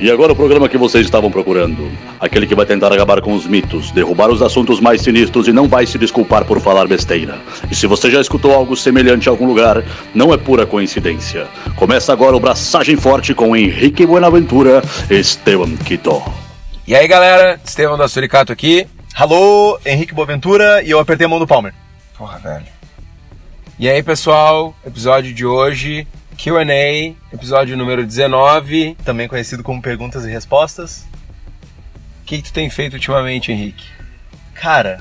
E agora o programa que vocês estavam procurando. Aquele que vai tentar acabar com os mitos, derrubar os assuntos mais sinistros e não vai se desculpar por falar besteira. E se você já escutou algo semelhante em algum lugar, não é pura coincidência. Começa agora o Braçagem Forte com Henrique Buenaventura e Esteban Quito. E aí galera, Estevão da Suricato aqui. Alô, Henrique Boaventura e eu apertei a mão do Palmer. Porra, velho. E aí pessoal, episódio de hoje, QA, episódio número 19. Também conhecido como Perguntas e Respostas. O que, que tu tem feito ultimamente, Henrique? Cara,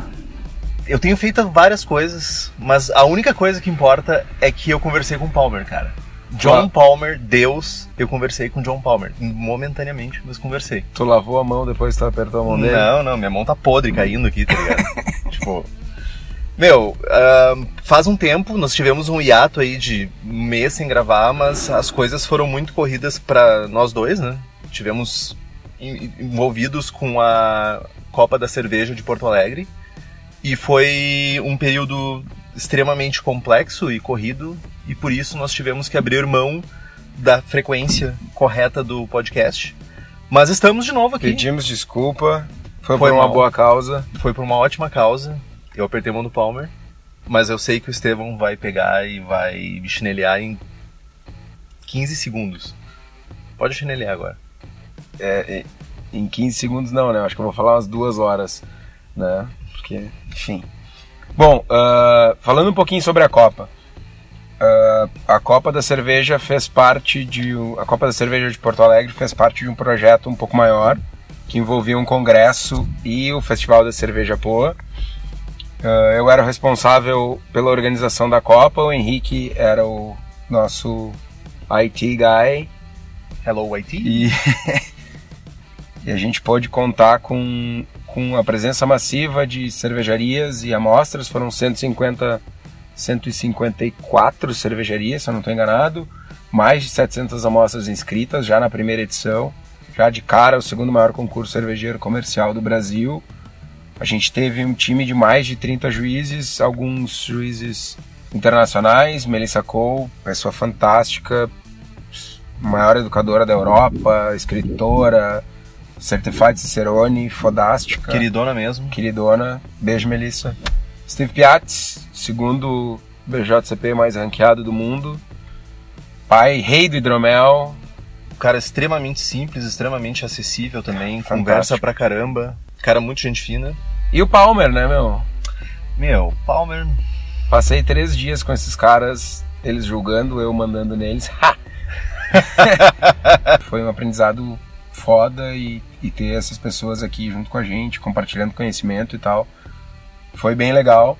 eu tenho feito várias coisas, mas a única coisa que importa é que eu conversei com o Palmer, cara. John Ah. Palmer, Deus, eu conversei com John Palmer. Momentaneamente, mas conversei. Tu lavou a mão depois que tu apertou a mão dele? Não, não, minha mão tá podre caindo aqui, tá ligado? tipo. Meu, ahn, faz um tempo, nós tivemos um hiato aí de um mês sem gravar, mas as coisas foram muito corridas pra nós dois, né? Tivemos en- envolvidos com a Copa da Cerveja de Porto Alegre e foi um período extremamente complexo e corrido e por isso nós tivemos que abrir mão da frequência correta do podcast. Mas estamos de novo aqui. Pedimos desculpa, foi, Foi por uma mal. boa causa. foi por uma ótima causa. Eu apertei a mão do Palmer, mas eu sei que o Estevão vai pegar e vai me chinelear em 15 segundos. Pode chinelear agora. É, em 15 segundos não, né? Acho que eu vou falar umas duas horas, né? Porque, enfim. Bom, ah, falando um pouquinho sobre a Copa. Ah, a Copa da Cerveja fez parte de... A Copa da Cerveja de Porto Alegre fez parte de um projeto um pouco maior, que envolvia um congresso e o Festival da Cerveja Poa. Ah, eu era o responsável pela organização da Copa, o Henrique era o nosso IT guy, Hello, IT? e, e a gente pôde contar com, com a presença massiva de cervejarias e amostras. Foram 150, 154 cervejarias, se eu não estou enganado. Mais de 700 amostras inscritas já na primeira edição. Já de cara, o segundo maior concurso cervejeiro comercial do Brasil. A gente teve um time de mais de 30 juízes, alguns juízes internacionais. Melissa Cole, pessoa fantástica, maior educadora da Europa, escritora, Certified Cicerone, fodástica, Queridona mesmo. queridona. Beijo, Melissa. Steve Piatz, segundo BJCP mais ranqueado do mundo. Pai, rei do hidromel. Cara extremamente simples, extremamente acessível também. Fantástico. Conversa pra caramba. Cara muito gente fina. E o Palmer, né, meu? Meu, Palmer. Passei três dias com esses caras, eles julgando, eu mandando neles. Foi um aprendizado foda e, e ter essas pessoas aqui junto com a gente, compartilhando conhecimento e tal. Foi bem legal.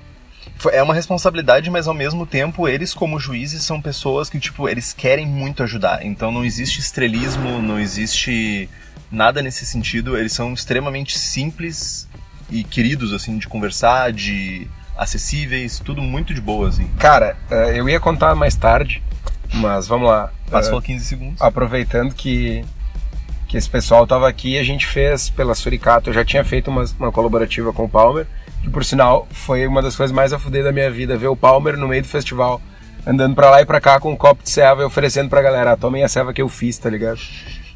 É uma responsabilidade, mas ao mesmo tempo, eles como juízes são pessoas que, tipo, eles querem muito ajudar. Então não existe estrelismo, não existe nada nesse sentido. Eles são extremamente simples e queridos, assim, de conversar, de acessíveis, tudo muito de boa, assim. Cara, eh, eu ia contar mais tarde, mas vamos lá. Passou Eh, 15 segundos. aproveitando que, que esse pessoal estava aqui, a gente fez pela Suricato, eu já tinha feito uma, uma colaborativa com o Palmer, que por sinal foi uma das coisas mais a fuder da minha vida, ver o Palmer no meio do festival, andando pra lá e pra cá com um copo de ceva e oferecendo pra galera, ah, tomem a ceva que eu fiz, tá ligado?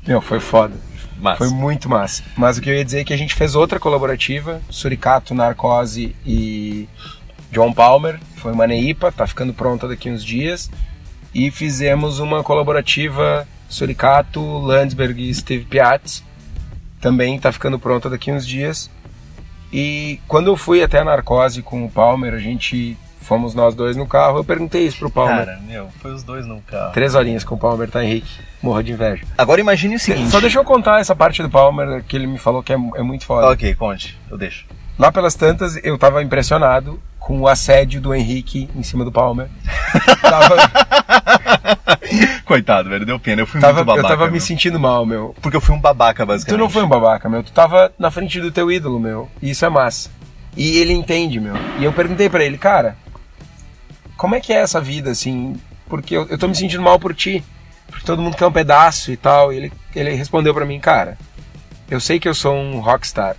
Meu, foi foda. Mas, Foi muito massa. Mas o que eu ia dizer é que a gente fez outra colaborativa, Suricato, Narcose e John Palmer. Foi uma Neipa, tá ficando pronta daqui uns dias. E fizemos uma colaborativa Suricato, Landsberg e Steve Piatz. Também tá ficando pronta daqui uns dias. E quando eu fui até a Narcose com o Palmer, a gente fomos nós dois no carro, eu perguntei isso pro Palmer. cara, meu, foi os dois no carro. Três horinhas com o Palmer, tá, Henrique? Morra de inveja. Agora imagine o seguinte. Só deixa eu contar essa parte do Palmer que ele me falou que é, é muito foda. Ok, conte, eu deixo. Lá pelas tantas, eu tava impressionado com o assédio do Henrique em cima do Palmer. tava, Coitado, velho, deu pena. Eu fui tava- muito babaca. eu tava me meu. sentindo mal, meu. Porque eu fui um babaca, Tu basicamente. não foi um babaca, meu. Tu tava na frente do teu ídolo, meu. E isso é massa. E ele entende, meu. E eu perguntei pra ele, cara, como é que é essa vida, assim? Porque eu, eu tô me sentindo mal por ti. Porque todo mundo quer um pedaço e tal. E ele, ele respondeu pra mim, cara, eu sei que eu sou um rockstar.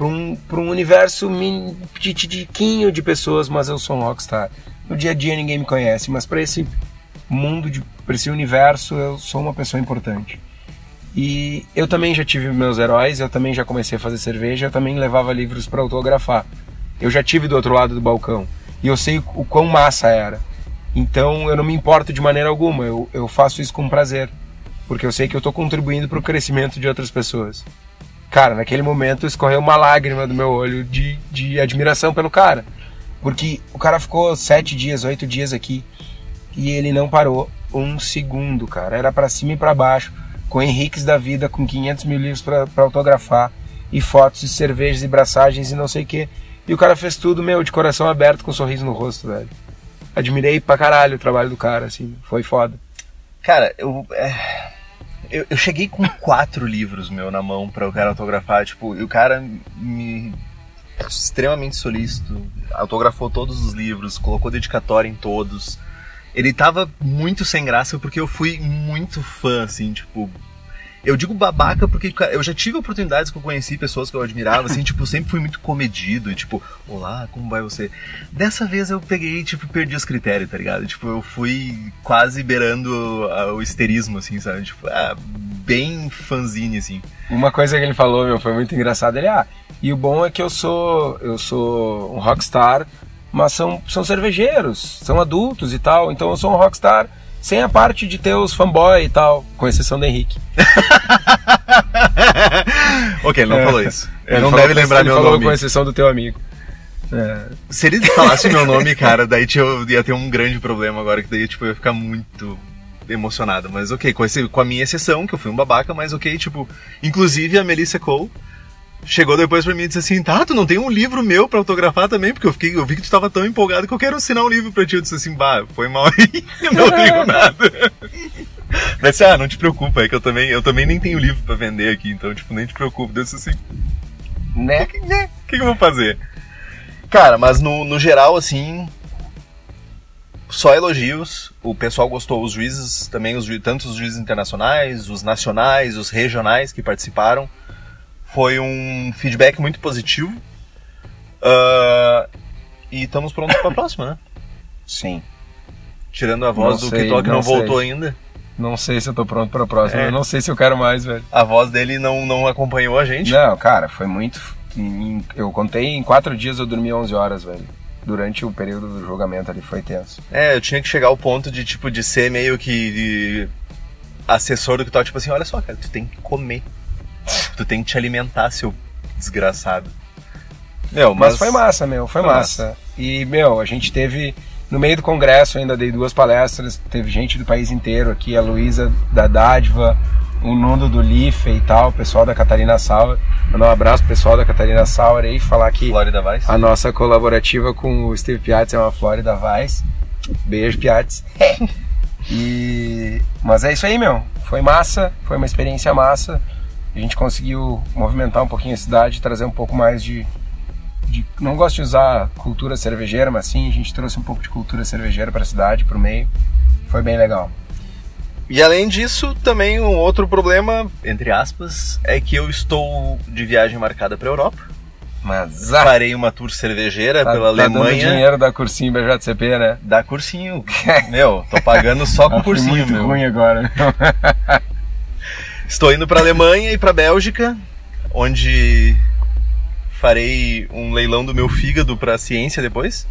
Pra um, um universo petitiquinho de pessoas, mas eu sou um rockstar. No dia a dia ninguém me conhece, mas pra esse mundo, pra esse universo, eu sou uma pessoa importante. E eu também já tive meus heróis, eu também já comecei a fazer cerveja, eu também levava livros para autografar. Eu já tive do outro lado do balcão e eu sei o quão massa era. Então eu não me importo de maneira alguma, eu, eu faço isso com prazer, porque eu sei que eu estou contribuindo para o crescimento de outras pessoas. Cara, naquele momento escorreu uma lágrima do meu olho de, de admiração pelo cara, porque o cara ficou sete dias, oito dias aqui e ele não parou um segundo, cara. Era para cima e para baixo com Henriques da vida, com 500 mil livros para autografar, e fotos, e cervejas, e braçagens, e não sei o que. E o cara fez tudo, meu, de coração aberto, com um sorriso no rosto, velho. Admirei pra caralho o trabalho do cara, assim, foi foda. Cara, eu. É, eu, eu, cheguei com quatro livros, meu, na mão para o cara autografar, tipo, e o cara me. extremamente solícito, autografou todos os livros, colocou dedicatória em todos ele tava muito sem graça porque eu fui muito fã, assim, tipo. Eu digo babaca porque eu já tive oportunidades que eu conheci pessoas que eu admirava, assim, tipo, sempre fui muito comedido, tipo, olá, como vai você? Dessa vez eu peguei, tipo, perdi os critérios, tá ligado? Tipo, eu fui quase beirando o histerismo, assim, sabe? Tipo, ah, bem fanzine, assim. Uma coisa que ele falou, meu, foi muito engraçado, ele, ah, e o bom é que eu sou, eu sou um rockstar mas são, são cervejeiros, são adultos e tal, então eu sou um rockstar sem a parte de ter os fanboy e tal, com exceção do Henrique. ok, ele não é, falou isso. Ele, não deve lembrar meu falou nome. com exceção do teu amigo. É. Se ele falasse meu nome, cara, daí eu ia ter um grande problema agora, que daí tipo, eu ia ficar muito emocionado. Mas ok, com, esse, com a minha exceção, que eu fui um babaca, mas ok, tipo, inclusive a Melissa Cole chegou depois pra mim e disse assim: Tá, tu não tem um livro meu pra autografar também? Porque eu, fiquei, eu vi que tu tava tão empolgado que eu quero assinar um livro pra ti. Eu disse assim: Bah, foi mal aí, eu não tenho nada. Mas ah, não te preocupa, é que eu também, eu também nem tenho livro pra vender aqui, então, tipo, nem te preocupa. Eu disse assim: Né? Né? O que, que eu vou fazer? Cara, mas no, no geral, assim, só elogios. O pessoal gostou, os juízes também, os, tanto os juízes internacionais, os nacionais, os regionais que participaram. Foi um feedback muito positivo. Uh, e estamos prontos para a próxima, né? Sim. Tirando a voz não do sei, que não, não voltou ainda. Não sei se eu tô pronto para a próxima. É. Eu não sei se eu quero mais, velho. A voz dele não, não acompanhou a gente? Não, cara, foi muito. Eu contei em quatro dias eu dormi 11 horas, velho. Durante o período do julgamento ali foi tenso. É, eu tinha que chegar ao ponto de, tipo, de ser meio que assessor do que tal, tipo assim, olha só, cara, tu tem que comer. Tu tem que te alimentar, seu desgraçado. Meu, mas, mas foi massa, meu, foi, foi massa. massa. E, meu, a gente teve. No meio do congresso ainda dei duas palestras, teve gente do país inteiro aqui, a Luísa da Dádiva, o Nuno do Life e tal, o pessoal da Catarina Sauer. Mandar um abraço pro pessoal da Catarina Sauer aí, falar que Florida Vice. a nossa colaborativa com o Steve Piatz é uma Florida Vice. Beijo, Piatz. e... Mas é isso aí, meu. Foi massa, foi uma experiência massa a gente conseguiu movimentar um pouquinho a cidade, trazer um pouco mais de, de, não gosto de usar cultura cervejeira, mas sim a gente trouxe um pouco de cultura cervejeira para a cidade, para o meio. Foi bem legal. E além disso, também um outro problema, entre aspas, é que eu estou de viagem marcada para a Europa. Mas ah, farei uma tour cervejeira tá, pela tá Alemanha. Dando dinheiro da cursinho BJCP, né? Da cursinho. meu, tô pagando só com cursinho, muito meu. ruim agora. Estou indo para Alemanha e para Bélgica, onde farei um leilão do meu fígado para ciência depois.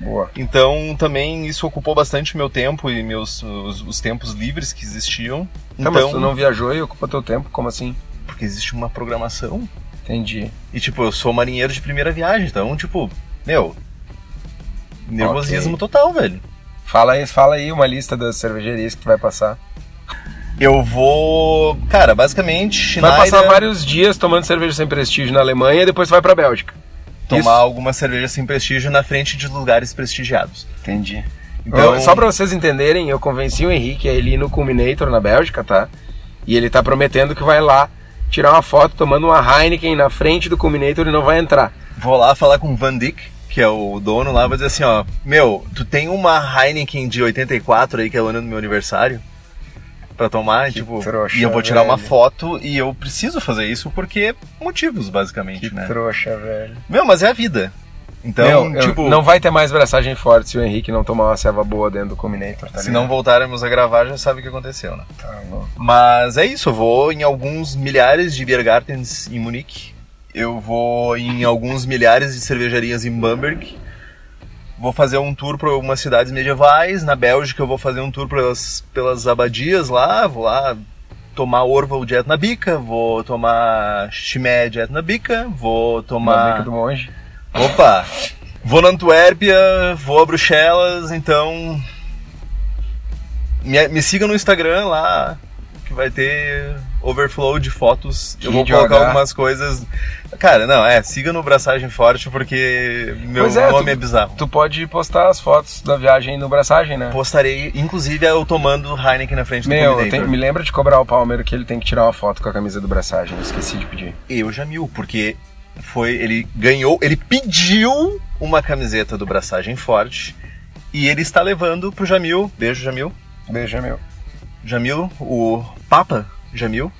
Boa. Então também isso ocupou bastante meu tempo e meus os, os tempos livres que existiam. Tá, então, mas tu não viajou e ocupa teu tempo? Como assim? Porque existe uma programação. Entendi. E tipo, eu sou marinheiro de primeira viagem, então tipo, meu, nervosismo okay. total, velho. Fala aí, fala aí uma lista das cervejarias que tu vai passar. Eu vou. Cara, basicamente. Schneider... Vai passar vários dias tomando cerveja sem prestígio na Alemanha e depois vai pra Bélgica. Tomar Isso. alguma cerveja sem prestígio na frente de lugares prestigiados. Entendi. Então, só para vocês entenderem, eu convenci o Henrique a ir no Culminator na Bélgica, tá? E ele tá prometendo que vai lá tirar uma foto tomando uma Heineken na frente do Culminator e não vai entrar. Vou lá falar com o Van Dyck, que é o dono lá, vou dizer assim, ó, meu, tu tem uma Heineken de 84 aí que é o ano do meu aniversário? Para tomar, que tipo, trouxa, e eu vou tirar velho. uma foto e eu preciso fazer isso porque motivos, basicamente, que né? trouxa, velho. Meu, mas é a vida. Então, Meu, eu- tipo, não vai ter mais braçagem forte se o Henrique não tomar uma ceva boa dentro do Combinator, tá se não voltarmos a gravar, já sabe o que aconteceu, né? Tá louco. Mas é isso, eu vou em alguns milhares de Biergartens em Munique. Eu vou em alguns milhares de cervejarias em Bamberg. Vou fazer um tour por algumas cidades medievais. Na Bélgica eu vou fazer um tour pelas, pelas abadias lá. Vou lá tomar Orval de Etnabica. Vou tomar Chimé de Etnabica. Vou tomar... bica do monge. Opa! Vou na Antuérpia, vou a Bruxelas, então. Me, me siga no Instagram lá, que vai ter overflow de fotos. Eu vou colocar algumas coisas. Cara, não, é, siga no Braçagem Forte porque meu é, nome tu- é bizarro. Tu pode postar as fotos da viagem no braçagem, né? Postarei, inclusive, eu tomando Heineken na frente do Meu, tem- me lembra de cobrar o Palmer que ele tem que tirar uma foto com a camisa do braçagem. Eu esqueci de pedir. Eu, Jamil, porque foi. Ele ganhou, ele pediu uma camiseta do Braçagem Forte e ele está levando pro Jamil. Beijo, Jamil. Beijo, meu. Jamil, o Papa Jamil,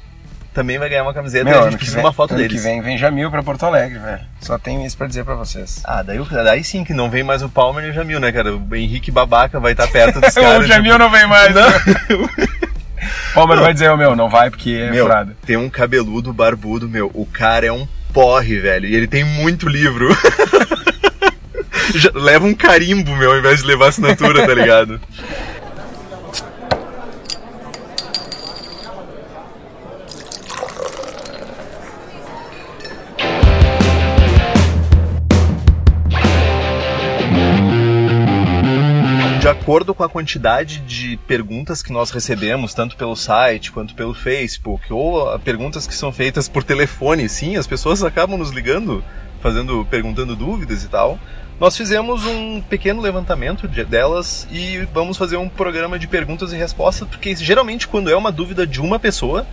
também vai ganhar uma camiseta Meu, e a gente precisa vem, uma foto ano deles. que vem vem Jamil pra Porto Alegre, velho. Só tenho isso pra dizer pra vocês. Ah, daí, o- daí sim que não vem mais o Palmer e o Jamil, né, cara? O Henrique Babaca vai estar perto dos caras. o Jamil tipo, não vem mais. Não. Palmer vai dizer, ô meu, não vai porque é Meu, furado. tem um cabeludo barbudo, meu. O cara é um porre, velho. E ele tem muito livro. Leva um carimbo, meu, ao invés de levar assinatura, tá ligado? Acordo com a quantidade de perguntas que nós recebemos, tanto pelo site quanto pelo Facebook, ou ah, perguntas que são feitas por telefone, sim, as pessoas acabam nos ligando, fazendo, perguntando dúvidas e tal. Nós fizemos um pequeno levantamento de- delas e vamos fazer um programa de perguntas e respostas, porque geralmente quando é uma dúvida de uma pessoa,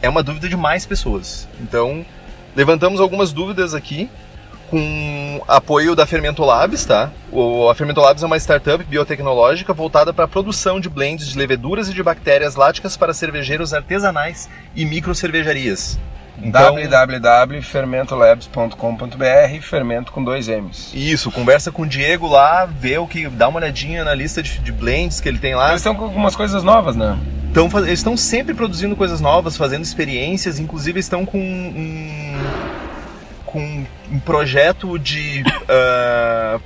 é uma dúvida de mais pessoas. Então, levantamos algumas dúvidas aqui com apoio da Fermento Labs, tá? O, a Fermento Labs é uma startup biotecnológica voltada para a produção de blends de leveduras e de bactérias láticas para cervejeiros artesanais e micro cervejarias. Então, www.fermentolabs.com.br Fermento com dois M's. Isso, conversa com o Diego lá, vê o que, dá uma olhadinha na lista de, de blends que ele tem lá. Eles estão com algumas coisas novas, né? Faz- eles estão sempre produzindo coisas novas, fazendo experiências, inclusive estão com um, com um projeto de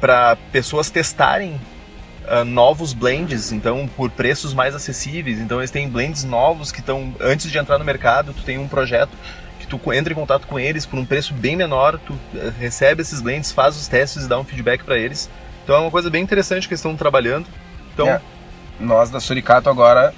para pessoas testarem ah, novos blends, então por preços mais acessíveis. Então eles têm blends novos que estão antes de entrar no mercado, tu tem um projeto que tu entra em contato com eles por um preço bem menor, tu eh, recebe esses blends, faz os testes e dá um feedback para eles. Então é uma coisa bem interessante que eles estão trabalhando. Então, É. Nós da Suricato agora,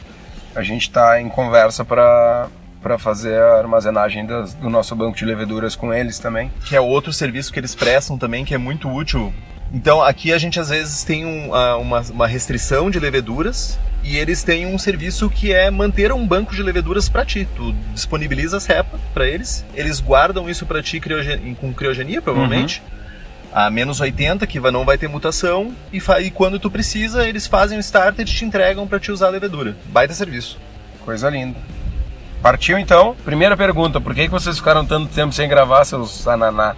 a gente está em conversa para para fazer a armazenagem das- do nosso banco de leveduras com eles também. que é outro serviço que eles prestam também, que é muito útil. Então, aqui a gente às vezes tem um, uma, uma restrição de leveduras e eles têm um serviço que é manter um banco de leveduras para ti. Tu disponibiliza a cepa para eles, eles guardam isso para ti criogen- com criogenia, provavelmente. A menos 80, que não vai ter mutação, e, fa- e quando tu precisa, eles fazem o starter e te entregam para te usar a levedura. Baita serviço. Coisa linda. Partiu então? Primeira pergunta, por que, que vocês ficaram tanto tempo sem gravar seus ananá?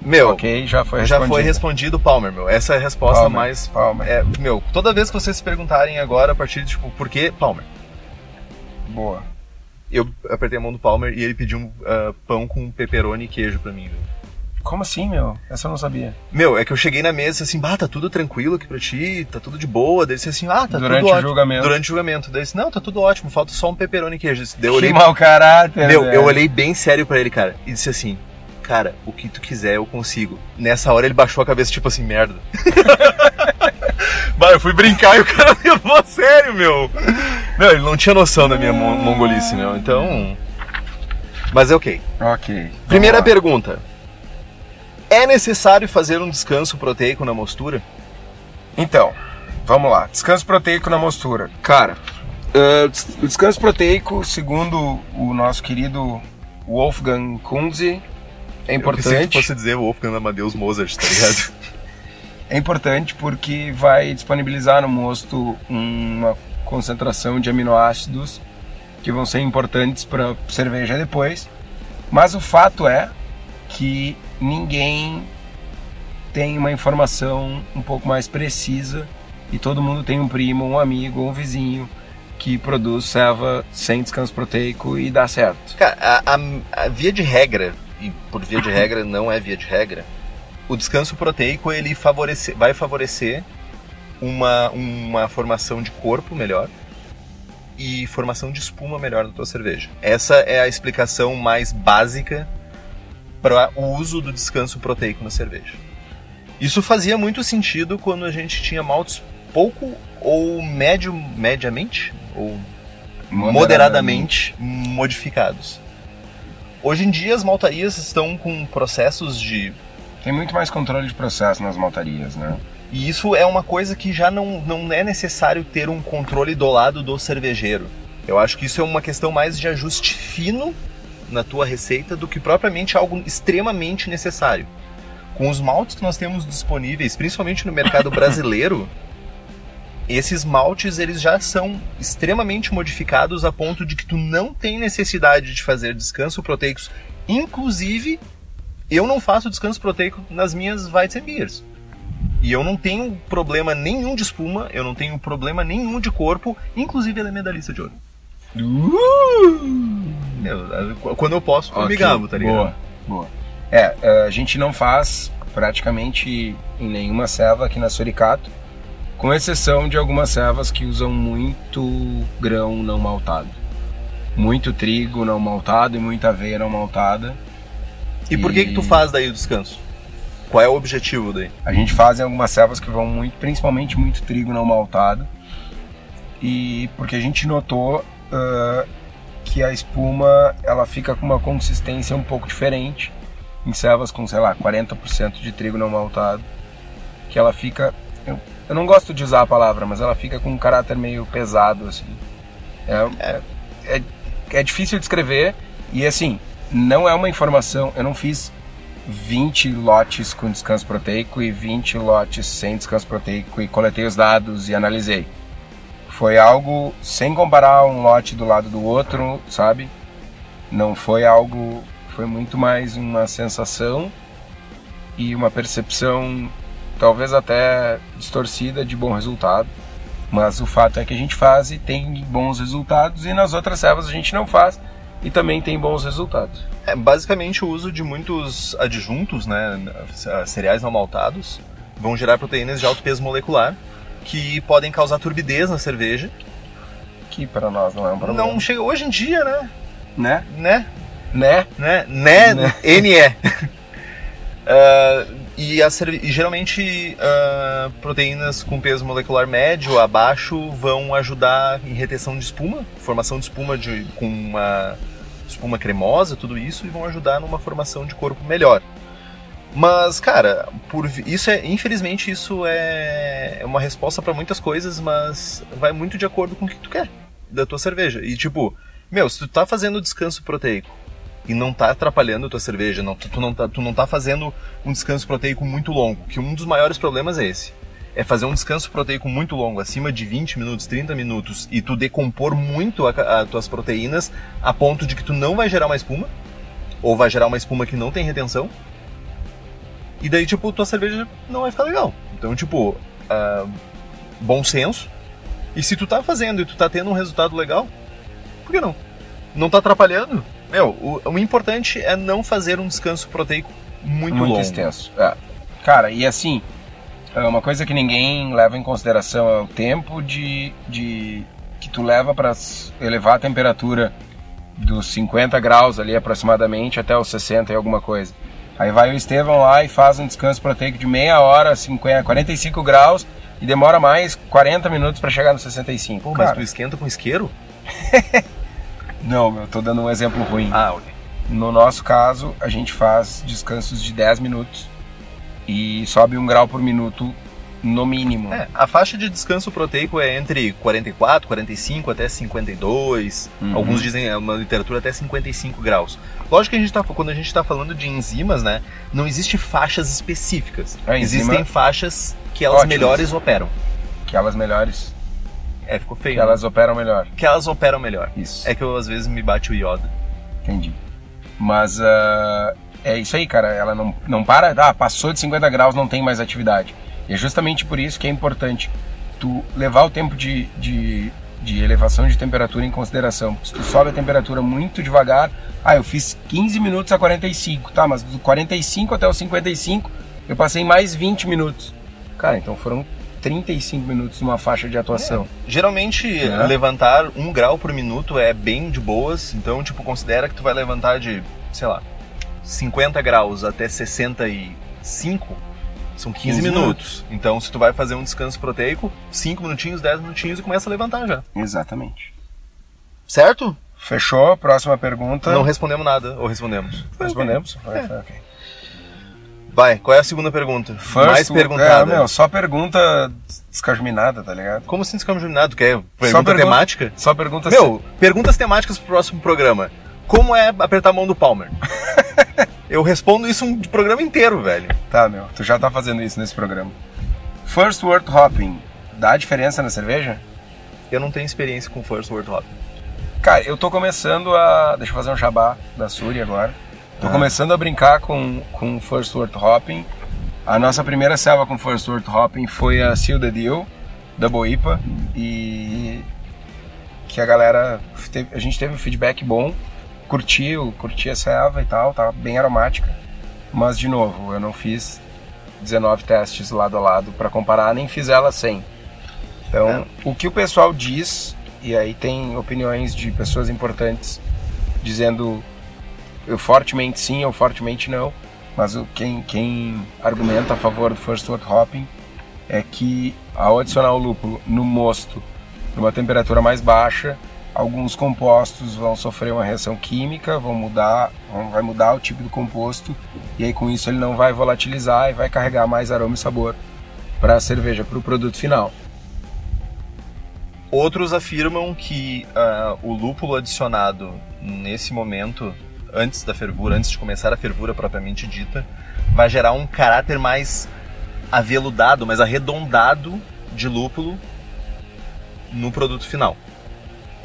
Meu, ok, já foi já respondido. foi respondido, Palmer, meu. Essa é a resposta Palmer, mais Palmer. É, meu, toda vez que vocês se perguntarem agora, a partir de, tipo, por que Palmer? Boa. Eu apertei a mão do Palmer e ele pediu um ah, pão com pepperoni e queijo pra mim, velho. Como assim, meu? Essa eu não sabia. Meu, é que eu cheguei na mesa assim, bah, tá tudo tranquilo aqui pra ti, tá tudo de boa. Daí ele disse assim, ah, tá Durante tudo o ótimo. julgamento. Durante o julgamento. Daí ele disse, não, tá tudo ótimo, falta só um pepperoni e queijo. Daí eu Que olhei, mau caráter, meu, velho. eu olhei bem sério pra ele, cara, e disse assim, cara, o que tu quiser eu consigo. Nessa hora ele baixou a cabeça, tipo assim, merda. bah, eu fui brincar e o cara levou a sério, meu. Meu, ele não tinha noção da minha mon- mongolice, meu, então... Mas é ok. Ok. Primeira pergunta. É necessário fazer um descanso proteico na mostura? Então, vamos lá. Descanso proteico na mostura. Cara, eh, des- o descanso proteico, segundo o nosso querido Wolfgang Kunze, é Eu pensei que importante. fosse dizer Wolfgang Amadeus Mozart, tá ligado? É importante porque vai disponibilizar no mosto uma concentração de aminoácidos que vão ser importantes para cerveja depois. Mas o fato é que ninguém tem uma informação um pouco mais precisa e todo mundo tem um primo, um amigo, um vizinho que produz ceva sem descanso proteico e dá certo. Cara, a, a, a via de regra, e por via de regra não é via de regra, o descanso proteico ele favorece, vai favorecer uma, uma formação de corpo melhor e formação de espuma melhor na tua cerveja. Essa é a explicação mais básica para o uso do descanso proteico na cerveja. Isso fazia muito sentido quando a gente tinha maltes pouco ou médio, mediamente ou moderadamente, moderadamente modificados. Hoje em dia as maltarias estão com processos de tem muito mais controle de processo nas maltarias, né? E isso é uma coisa que já não, não é necessário ter um controle do lado do cervejeiro. Eu acho que isso é uma questão mais de ajuste fino na tua receita do que propriamente algo extremamente necessário. Com os maltes que nós temos disponíveis, principalmente no mercado brasileiro, esses maltes eles já são extremamente modificados a ponto de que tu não tem necessidade de fazer descanso proteicos. Inclusive, eu não faço descanso proteico nas minhas Weizenbiers. E eu não tenho problema nenhum de espuma, eu não tenho problema nenhum de corpo, inclusive ela é medalhista de ouro. Uh! Eu, quando eu posso, eu okay. me gabo, tá ligado? Boa, boa. É, é, a gente não faz praticamente em nenhuma serva aqui na Suricato, com exceção de algumas servas que usam muito grão não maltado. Muito trigo não maltado e muita aveia não maltada. E, e... por que que tu faz daí o descanso? Qual é o objetivo daí? A gente faz em algumas servas que vão muito, principalmente muito trigo não maltado. E porque a gente notou uh, que a espuma ela fica com uma consistência um pouco diferente em servas com, sei lá, 40% de trigo não maltado, que ela fica eu, eu, não gosto de usar a palavra, mas ela fica com um caráter meio pesado assim. É, é, é, é difícil de escrever e assim, não é uma informação, eu não fiz 20 lotes com descanso proteico e 20 lotes sem descanso proteico e coletei os dados e analisei. Foi algo sem comparar um lote do lado do outro, sabe? Não foi algo. Foi muito mais uma sensação e uma percepção, talvez até distorcida, de bom resultado. Mas o fato é que a gente faz e tem bons resultados, e nas outras servas a gente não faz e também tem bons resultados. É basicamente o uso de muitos adjuntos, né, cereais não maltados, vão gerar proteínas de alto peso molecular que podem causar turbidez na cerveja. Que para nós não é um problema. Não chega hoje em dia, né? Né? Né? Né? Né? Né? né? NE. uh, e, a, e geralmente uh, proteínas com peso molecular médio abaixo vão ajudar em retenção de espuma, formação de espuma de, com uma espuma cremosa, tudo isso, e vão ajudar numa formação de corpo melhor. Mas, cara, por isso é, infelizmente isso é, é uma resposta para muitas coisas, mas vai muito de acordo com o que tu quer da tua cerveja. E tipo, meu, se tu tá fazendo descanso proteico e não tá atrapalhando a tua cerveja, não, tu, não tá, tu não tá fazendo um descanso proteico muito longo, que um dos maiores problemas é esse. É fazer um descanso proteico muito longo, acima de 20 minutos, 30 minutos, e tu decompor muito as tuas proteínas a ponto de que tu não vai gerar uma espuma, ou vai gerar uma espuma que não tem retenção, e daí, tipo, tua cerveja não vai ficar legal. Então, tipo, uh, bom senso. E se tu tá fazendo e tu tá tendo um resultado legal, por que não? Não tá atrapalhando? Meu, o, o importante é não fazer um descanso proteico muito, muito longo. extenso. É. Cara, e assim, é uma coisa que ninguém leva em consideração é o tempo de, de que tu leva para elevar a temperatura dos 50 graus ali aproximadamente até os 60 e alguma coisa. Aí vai o Estevão lá e faz um descanso proteico de meia hora, 50, 45 graus e demora mais 40 minutos para chegar no 65. Pô, mas tu esquenta com isqueiro? Não, eu tô dando um exemplo ruim. Ah, ok. No nosso caso, a gente faz descansos de 10 minutos e sobe um grau por minuto no mínimo. É, a faixa de descanso proteico é entre 44, 45 até 52. Uhum. Alguns dizem é uma literatura até 55 graus. Lógico que a gente tá, quando a gente está falando de enzimas, né, não existe faixas específicas. Existem faixas que elas Ótimas. melhores operam. Que elas melhores é, ficou feio. Que elas né? operam melhor. Que elas operam melhor. Isso. É que eu às vezes me bate o iodo. Entendi. Mas uh, é isso aí, cara. Ela não, não para, ah, passou de 50 graus, não tem mais atividade. E é justamente por isso que é importante tu levar o tempo de, de, de elevação de temperatura em consideração. Se tu sobe a temperatura muito devagar, ah, eu fiz 15 minutos a 45, tá, mas do 45 até os 55 eu passei mais 20 minutos. Cara, então foram 35 minutos numa faixa de atuação. É. Geralmente, é. levantar um grau por minuto é bem de boas, então, tipo, considera que tu vai levantar de, sei lá, 50 graus até 65, são 15, 15 minutos. minutos. Então, se tu vai fazer um descanso proteico, 5 minutinhos, 10 minutinhos e começa a levantar já. Exatamente. Certo? Fechou? Próxima pergunta. Não respondemos nada, ou respondemos? Respondemos? Foi, foi, ok. Vai, qual é a segunda pergunta? First, Mais perguntada. É, meu, só pergunta descajuminada, tá ligado? Como assim descajuminado? Quer pergunta, só pergunta temática? Só pergunta Meu, perguntas temáticas pro próximo programa. Como é apertar a mão do Palmer? Eu respondo isso um programa inteiro, velho. Tá, meu. Tu já tá fazendo isso nesse programa. First Word Hopping. Dá diferença na cerveja? Eu não tenho experiência com First Word Hopping. Cara, eu tô começando a... Deixa eu fazer um jabá da Suri agora. Tô ah. começando a brincar com, com First Word Hopping. A nossa primeira selva com First Word Hopping foi a Seal the Deal, Double IPA. E... Que a galera... Teve, a gente teve um feedback bom curti, curti a selva e tal, tá bem aromática. Mas, de novo, eu não fiz 19 testes lado a lado para comparar, nem fiz ela sem. Então, é. o que o pessoal diz, e aí tem opiniões de pessoas importantes dizendo eu fortemente sim ou fortemente não, mas o, quem, quem argumenta a favor do First Word Hopping é que ao adicionar o lúpulo no mosto numa temperatura mais baixa, alguns compostos vão sofrer uma reação química, vão mudar, vão, vai mudar o tipo do composto e aí com isso ele não vai volatilizar e vai carregar mais aroma e sabor para a cerveja, para o produto final. Outros afirmam que uh, o lúpulo adicionado nesse momento, antes da fervura, antes de começar a fervura propriamente dita, vai gerar um caráter mais aveludado, mais arredondado de lúpulo no produto final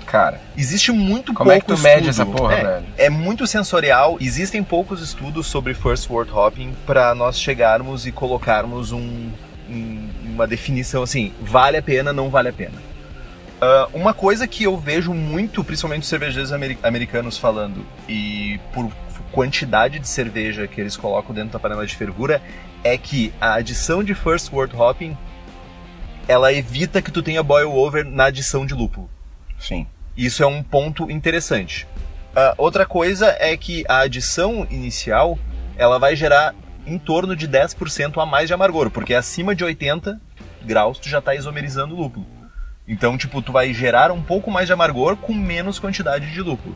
cara. Existe muito Como pouco é que tu estudo. mede essa porra, é, velho? É muito sensorial. Existem poucos estudos sobre first word hopping para nós chegarmos e colocarmos um, um, uma definição assim, vale a pena, não vale a pena. Uh, uma coisa que eu vejo muito, principalmente os cervejeiros americanos falando, e por quantidade de cerveja que eles colocam dentro da panela de fervura, é que a adição de first word hopping ela evita que tu tenha boil over na adição de lúpulo. Sim. Isso é um ponto interessante. Uh, outra coisa é que a adição inicial ela vai gerar em torno de 10% a mais de amargor, porque acima de 80 graus tu já está isomerizando o lúpulo. Então, tipo, tu vai gerar um pouco mais de amargor com menos quantidade de lúpulo.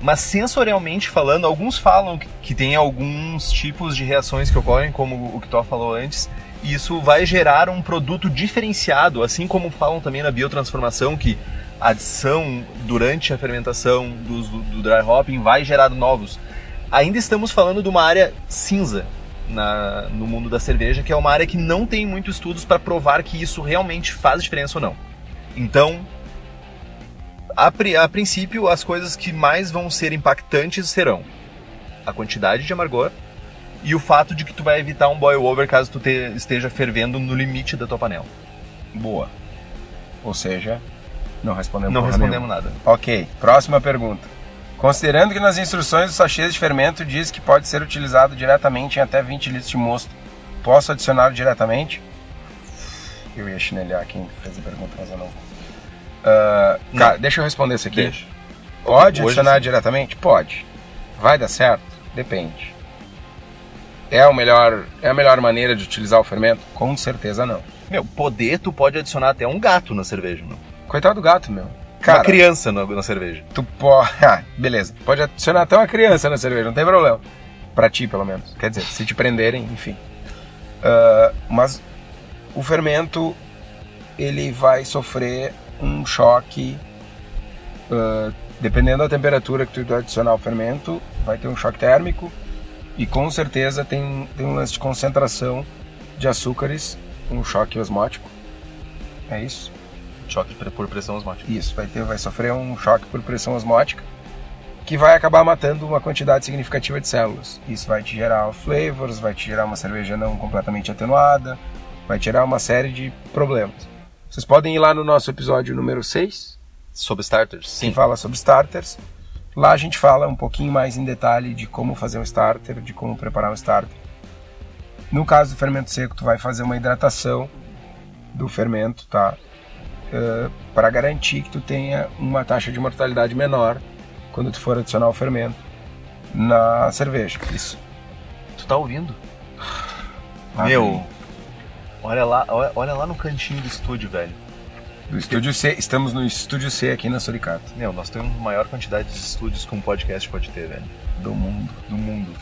Mas sensorialmente falando, alguns falam que tem alguns tipos de reações que ocorrem, como o que tu falou antes, e isso vai gerar um produto diferenciado, assim como falam também na biotransformação que adição durante a fermentação do, do dry hopping vai gerar novos. Ainda estamos falando de uma área cinza na, no mundo da cerveja, que é uma área que não tem muitos estudos para provar que isso realmente faz diferença ou não. Então, a, a, princípio, as coisas que mais vão ser impactantes serão a quantidade de amargor e o fato de que tu vai evitar um boil over caso tu te, esteja fervendo no limite da tua panela. Boa. Ou seja, não respondemos, não respondemos nada. Ok, próxima pergunta. Considerando que nas instruções do sachês de fermento diz que pode ser utilizado diretamente em até 20 litros de mosto, posso adicioná-lo diretamente? Eu ia chinelhar quem fez a pergunta, mas eu não. Uh, cara, deixa eu responder isso aqui. Deixa. Pode Hoje adicionar sim. diretamente? Pode. Vai dar certo? Depende. É, o melhor, é a melhor maneira de utilizar o fermento? Com certeza não. Meu, poder tu pode adicionar até um gato na cerveja, não? Coitado do gato, meu. Cara, uma criança na, na cerveja. Tu pode. Ah, beleza. Pode adicionar até uma criança na cerveja, não tem problema. Pra ti, pelo menos. Quer dizer, se te prenderem, enfim. Uh, mas o fermento, ele vai sofrer um choque. Uh, dependendo da temperatura que tu adicionar o fermento, vai ter um choque térmico. E com certeza tem, tem um lance de concentração de açúcares, um choque osmótico. É isso? Choque por pressão osmótica. Isso, vai, ter, vai sofrer um choque por pressão osmótica. que vai acabar matando uma quantidade significativa de células. Isso vai te gerar flavors, vai te gerar uma cerveja não completamente atenuada, vai tirar uma série de problemas. Vocês podem ir lá no nosso episódio número 6, Sobre starters? que Sim. fala sobre starters. Lá a gente fala um pouquinho mais em detalhe de como fazer um starter, de como preparar um starter. No caso do fermento seco, tu vai fazer uma hidratação do fermento, tá? Para garantir que tu tenha uma taxa de mortalidade menor quando tu for adicionar o fermento na cerveja. Isso. Tu tá ouvindo? Lá Meu, olha lá, olha, olha lá no cantinho do estúdio, velho. Do estúdio C, estamos no estúdio C aqui na Suricato, Meu, nós temos a maior quantidade de estúdios que um podcast pode ter, velho. do mundo. Do mundo.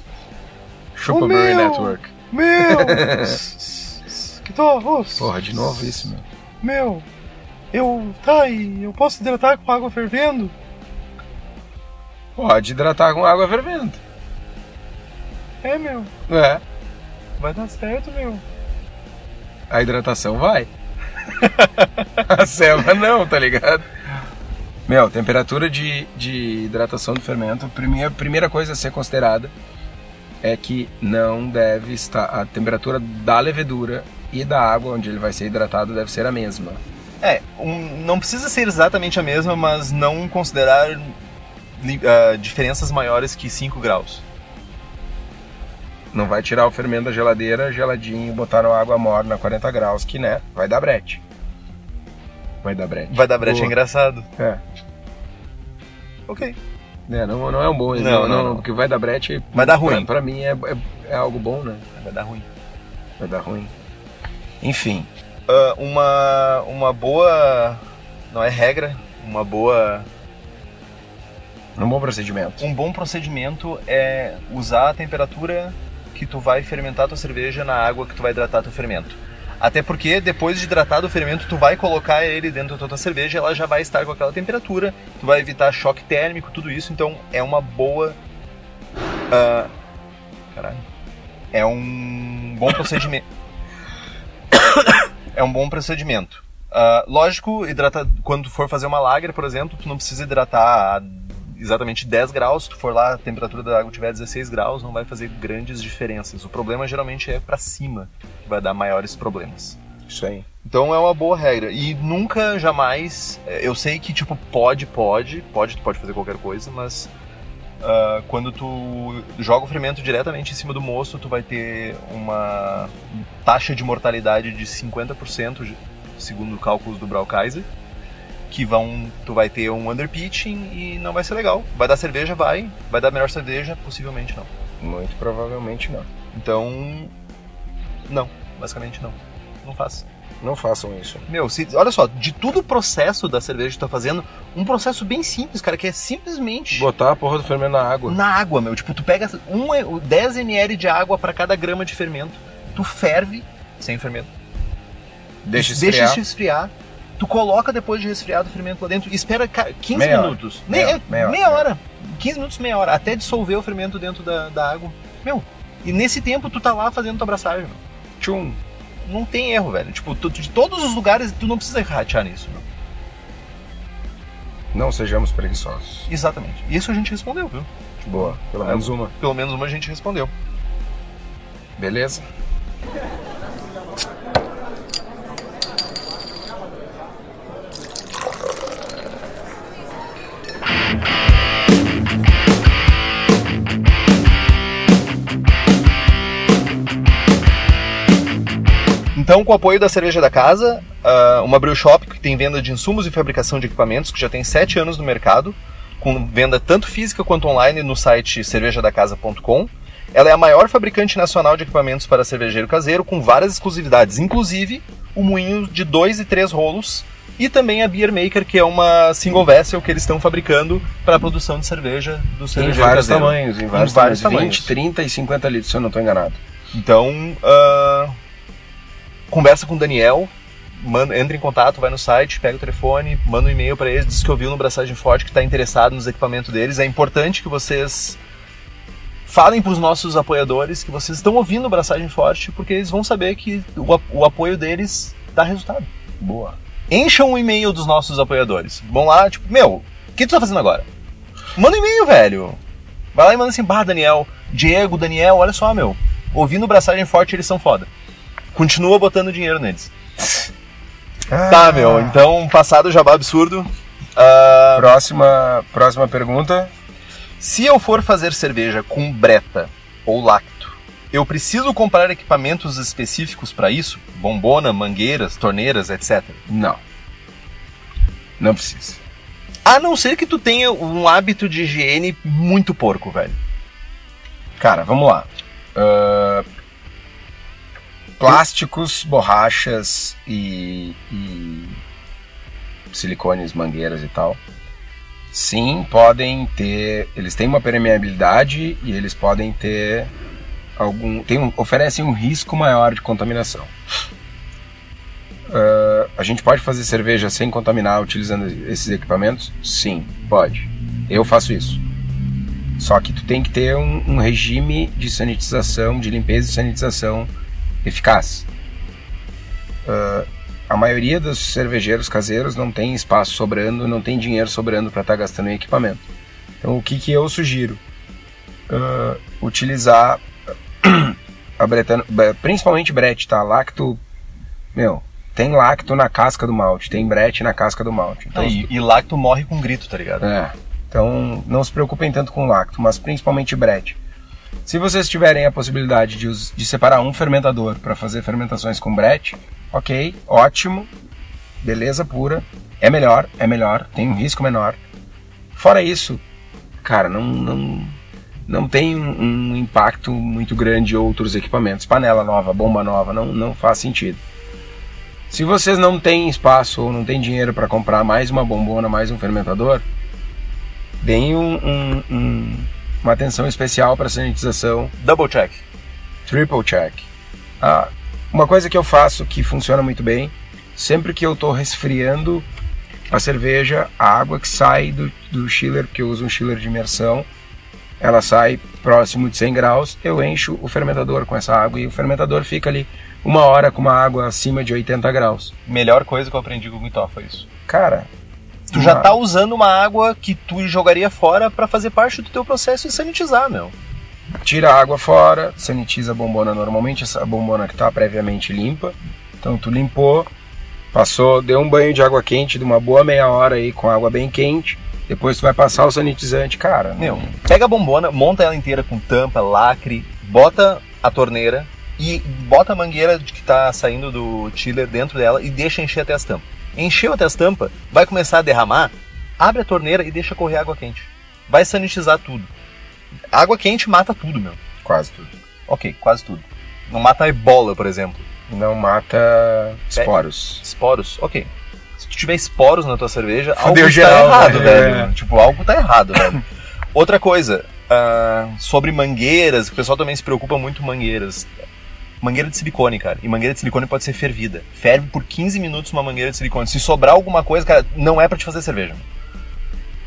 Chupa meu! Network. Meu! que tal? Porra, de novo isso, meu. Meu, eu. Tá, e eu posso hidratar com água fervendo? Pode hidratar com água fervendo. É, meu. É. Vai dar certo, meu. A hidratação vai. a selva não, tá ligado? Meu, temperatura de, de hidratação do fermento, a primeira, primeira coisa a ser considerada é que não deve estar. A temperatura da levedura e da água onde ele vai ser hidratado deve ser a mesma. É, um- não precisa ser exatamente a mesma, mas não considerar ah, diferenças maiores que 5 graus. Não vai tirar o fermento da geladeira geladinho botar na água morna a 40 graus, que né, vai dar brete. Vai dar brete. Vai dar é Boa. engraçado. É. Ok. É, não, não é um bom Não, não, não, não, não. porque vai dar brete. Vai dar ruim. Pra, pra mim é, é, é algo bom, né? Vai dar ruim. Vai dar ruim. Enfim, Ah, uma, uma boa. Não é regra, uma boa. um bom procedimento. Um bom procedimento é usar a temperatura que tu vai fermentar tua cerveja na água que tu vai hidratar teu fermento. Até porque depois de hidratado o fermento, tu vai colocar ele dentro da tua cerveja, ela já vai estar com aquela temperatura, tu vai evitar choque térmico, tudo isso, então é uma boa. ah, caralho. É um bom procedimento. É um bom procedimento. Ah, lógico, hidrata, quando tu for fazer uma lager, por exemplo, tu não precisa hidratar a exatamente 10 graus. Se tu for lá, a temperatura da água tiver 16 graus, não vai fazer grandes diferenças. O problema geralmente é para cima, que vai dar maiores problemas. Isso aí. Então é uma boa regra. E nunca, jamais. é, Eu sei que, tipo, pode, pode, pode, tu pode fazer qualquer coisa, mas. Ah, quando tu joga o fermento diretamente em cima do mosto, tu vai ter uma taxa de mortalidade de 50%, de- segundo cálculos do Braukaiser, que vão, tu vai ter um underpitching e não vai ser legal. Vai dar cerveja, vai. Vai dar melhor cerveja, possivelmente não. Muito provavelmente não. Então, não, basicamente não. Não faz. Não façam isso. Meu, se, olha só, de todo o processo da cerveja que tu tá fazendo, um processo bem simples, cara, que é simplesmente Botar a porra do fermento na água. na água, meu. Tipo, tu pega um, e- o 10 ml de água para cada grama de fermento, tu ferve sem fermento, Deixa deixa esfriar. isso esfriar, tu coloca depois de resfriado o fermento lá dentro e espera ca- 15 Meia minutos. Meia- é, meia meia, hora. hora. 15 minutos, meia hora, até dissolver o fermento dentro da, da água. Meu, e nesse tempo tu tá lá fazendo tua abraçagem. Tchum. Não tem erro, velho. Tipo, tu- de todos os lugares, tu não precisa ratear nisso, meu. Não sejamos preguiçosos. Exatamente. Isso a gente respondeu, viu? Boa. Pelo É. menos uma. Pelo menos uma a gente respondeu. Beleza? Então, com o apoio da Cerveja da Casa, ah, uma brew shop que tem venda de insumos e fabricação de equipamentos, que já tem 7 anos no mercado, com venda tanto física quanto online no site cervejadacasa.com. Ela é a maior fabricante nacional de equipamentos para cervejeiro caseiro, com várias exclusividades, inclusive o moinho de 2 e 3 rolos, e também a Beer Maker, que é uma single vessel que eles estão fabricando para a produção de cerveja do Em cervejeiro vários caseiro. tamanhos. Em vários, vários tamanhos. 20, tamanhos. 30 e 50 litros, se eu não estou enganado. Então, ah, conversa com o Daniel, manda, entra em contato, vai no site, pega o telefone, manda um e-mail para eles, diz que ouviu no Braçagem Forte, que está interessado nos equipamentos deles. É importante que vocês falem para os nossos apoiadores que vocês estão ouvindo o Braçagem Forte, porque eles vão saber que o, o apoio deles dá resultado. Boa. Encham o e-mail dos nossos apoiadores. Vão lá, tipo, meu, o que tu tá fazendo agora? Manda um e-mail, velho. Vai lá e manda assim, bah, Daniel, Diego, Daniel, olha só, meu. Ouvindo Braçagem Forte, eles são foda. Continua botando dinheiro neles. Tá, meu, então, passado o jabá absurdo. ah, Próxima, próxima pergunta. se eu for fazer cerveja com breta ou lacto, eu preciso comprar equipamentos específicos para isso? Bombona, mangueiras, torneiras, etc. Não. Não precisa. A não ser que tu tenha um hábito de higiene muito porco, velho. Cara, vamos lá. Ah, plásticos, borrachas e, e silicones, mangueiras e tal. Sim, podem ter. Eles têm uma permeabilidade e eles podem ter algum. Tem um, oferecem um risco maior de contaminação. Ah, a gente pode fazer cerveja sem contaminar utilizando esses equipamentos? Sim, pode. Eu faço isso. Só que tu tem que ter um, um regime de sanitização, de limpeza e sanitização eficaz. Ah, a maioria dos cervejeiros caseiros não tem espaço sobrando, não tem dinheiro sobrando para estar gastando em equipamento. Então o que, que eu sugiro? Ah, utilizar a bretana, principalmente brete, tá? Lacto, meu, tem lacto na casca do malte, tem brete na casca do malte. Então, e, e lacto morre com grito, tá ligado? é. Então, não se preocupem tanto com lacto, mas principalmente brete. Se vocês tiverem a possibilidade de, de separar um fermentador para fazer fermentações com brete, ok, ótimo, beleza pura, é melhor, é melhor, tem um risco menor. Fora isso, cara, não, não, não tem um, um impacto muito grande outros equipamentos. Panela nova, bomba nova, não, não faz sentido. Se vocês não têm espaço ou não têm dinheiro para comprar mais uma bombona, mais um fermentador, deem um- um- um- uma atenção especial para sanitização, Double check. triple check. Ah, uma coisa que eu faço que funciona muito bem, sempre que eu estou resfriando a cerveja, a água que sai do, do chiller, porque eu uso um chiller de imersão, ela sai próximo de 100 graus, eu encho o fermentador com essa água e o fermentador fica ali uma hora com uma água acima de 80 graus. Melhor coisa que eu aprendi com o Guitó foi isso. Cara, Tu já uma- tá usando uma água que tu jogaria fora pra fazer parte do teu processo de sanitizar, meu. tira a água fora, sanitiza a bombona normalmente, essa bombona que está previamente limpa. Então tu limpou, passou, deu um banho de água quente de uma boa meia hora aí com água bem quente. Depois tu vai passar o sanitizante, cara. Meu, não- pega a bombona, monta ela inteira com tampa, lacre, bota a torneira e bota a mangueira que tá saindo do chiller dentro dela e deixa encher até as tampas. Encheu até as tampas, vai começar a derramar, abre a torneira e deixa correr água quente. Vai sanitizar tudo. Água quente mata tudo, meu. quase tudo. Ok, quase tudo. Não mata a ebola, por exemplo. Não mata esporos. Esporos, ok. Se tu tiver esporos na tua cerveja, Fudeu algo geral, tá errado, né? velho. É. Tipo, algo tá errado, velho. Outra coisa, ah, sobre mangueiras, o pessoal também se preocupa muito com mangueiras. Mangueira de silicone, cara. E mangueira de silicone pode ser fervida. Ferve por 15 minutos uma mangueira de silicone. Se sobrar alguma coisa, cara, não é pra te fazer cerveja.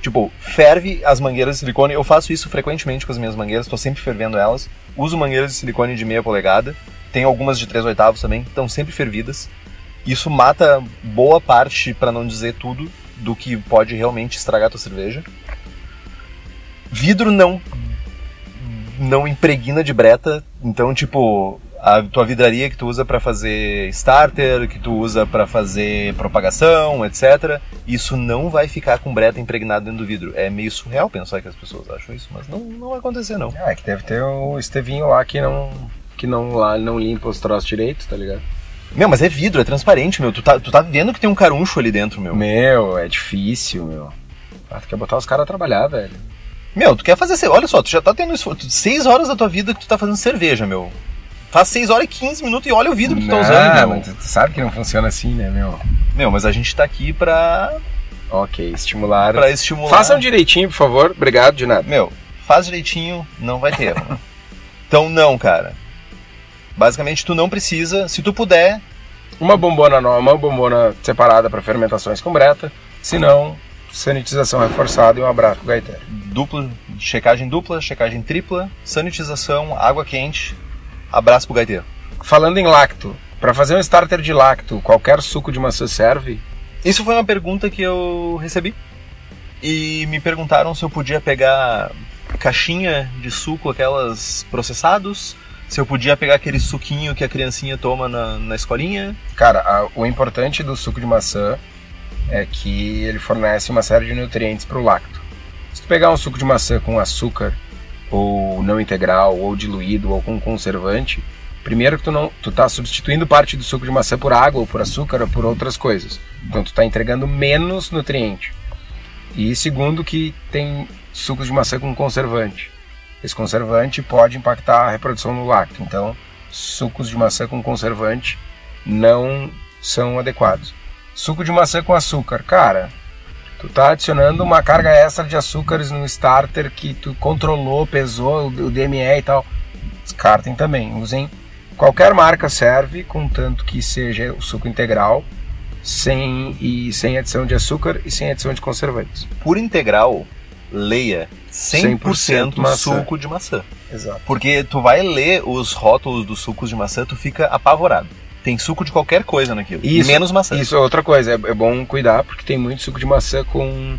Tipo, ferve as mangueiras de silicone. Eu faço isso frequentemente com as minhas mangueiras, tô sempre fervendo elas. Uso mangueiras de silicone de meia polegada. Tem algumas de 3 oitavos também, estão sempre fervidas. Isso mata boa parte, pra não dizer tudo, do que pode realmente estragar tua cerveja. Vidro não não impregna de breta, então tipo, a tua vidraria que tu usa pra fazer starter, que tu usa pra fazer propagação, etc, isso não vai ficar com breta impregnado dentro do vidro. É meio surreal pensar que as pessoas acham isso, mas não, não vai acontecer não. Ah, é que deve ter o Estevinho lá que não que não lá não limpa os troços direito, tá ligado? Meu, mas é vidro, é transparente, meu. Tu tá, tu tá vendo que tem um caruncho ali dentro, meu. Meu, é difícil, meu. Ah, tu quer botar os caras a trabalhar, velho. Meu, tu quer fazer. Olha só, tu já tá tendo esforço. 6 horas da tua vida que tu tá fazendo cerveja, meu. Faz 6 horas e 15 minutos e olha o vidro que tu tá usando, meu. mas tu, sabe que não funciona assim, né, meu? Meu, mas a gente tá aqui pra, Ok, estimular. pra estimular. Façam direitinho, por favor. Obrigado, de nada. Meu, faz direitinho, não vai ter erro. então, não, cara. Basicamente, tu não precisa. Se tu puder, Uma bombona nova, uma bombona separada para fermentações com breta. Se não, sanitização reforçada e um abraço pro gaiteiro. dupla, checagem dupla, checagem tripla, sanitização, água quente, abraço pro gaiteiro. Falando em lacto, para fazer um starter de lacto, qualquer suco de maçã serve? Isso foi uma pergunta que eu recebi. e me perguntaram se eu podia pegar caixinha de suco, aquelas processados, se eu podia pegar aquele suquinho que a criancinha toma na, na escolinha. Cara, a, o importante do suco de maçã é que ele fornece uma série de nutrientes para o lacto. Se tu pegar um suco de maçã com açúcar, ou não integral, ou diluído, ou com conservante, primeiro que tu não tu tá substituindo parte do suco de maçã por água, ou por açúcar, ou por outras coisas. Então tu está entregando menos nutriente. E segundo que tem suco de maçã com conservante. Esse conservante pode impactar a reprodução no lacto. Então, sucos de maçã com conservante não são adequados. Suco de maçã com açúcar, cara, tu tá adicionando uma carga extra de açúcares no starter que tu controlou, pesou o DME e tal. Descartem também. Usem qualquer marca serve, contanto que seja o suco integral, sem e sem adição de açúcar e sem adição de conservantes. Por integral, leia 100%, 100% maçã. suco de maçã. Exato. Porque tu vai ler os rótulos dos sucos de maçã, tu fica apavorado. Tem suco de qualquer coisa naquilo. Isso, menos maçã. Isso é outra coisa, é, é bom cuidar porque tem muito suco de maçã com